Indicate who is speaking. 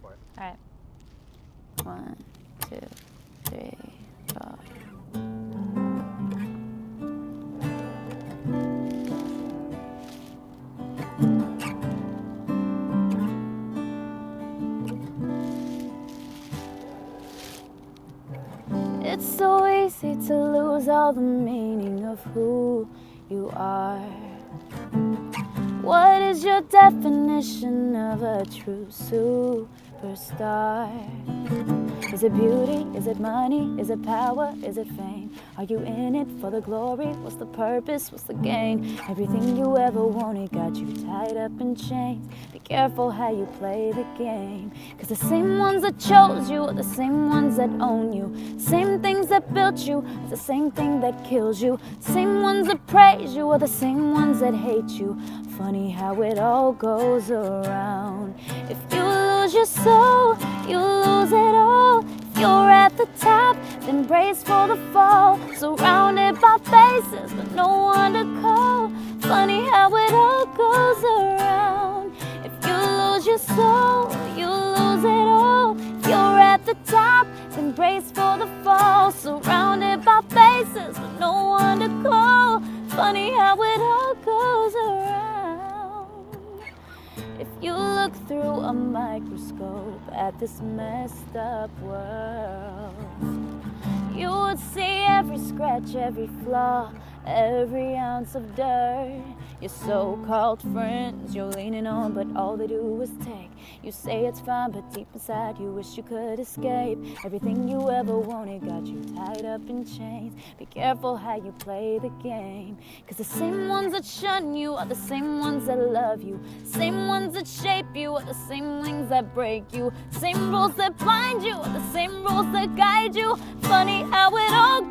Speaker 1: For it.
Speaker 2: All right. One, two, three, four. It's so easy to lose all the meaning of who you are. What is your definition of a true superstar? Is it beauty? Is it money? Is it power? Is it fame? Are you in it for the glory? What's the purpose? What's the gain? Everything you ever wanted got you tied up in chains. Be careful how you play the game. Cause the same ones that chose you are the same ones that own you. Same things that built you are the same thing that kills you. Same ones that praise you are the same ones that hate you. Funny how it all goes around. If you lose your soul, you lose it all. If you're at the top, then brace for the fall. Surrounded by faces, but no one to call. Funny how it all goes around. If you lose your soul, you lose it all. If you're at the top, then brace for the fall. Surrounded by faces, but no one to call. Funny how it all look through a microscope at this messed up world, you would see every scratch, every flaw, every ounce of dirt. Your so called friends you're leaning on, but all they do is take. You say it's fine, but deep inside you wish you could escape. Everything you ever wanted got you tied up in chains. Be careful how you play the game. Cause the same ones that shun you are the same ones that love you. Same ones that shape you are the same things that break you. Same rules that blind you are the same rules that guide you. Funny how it all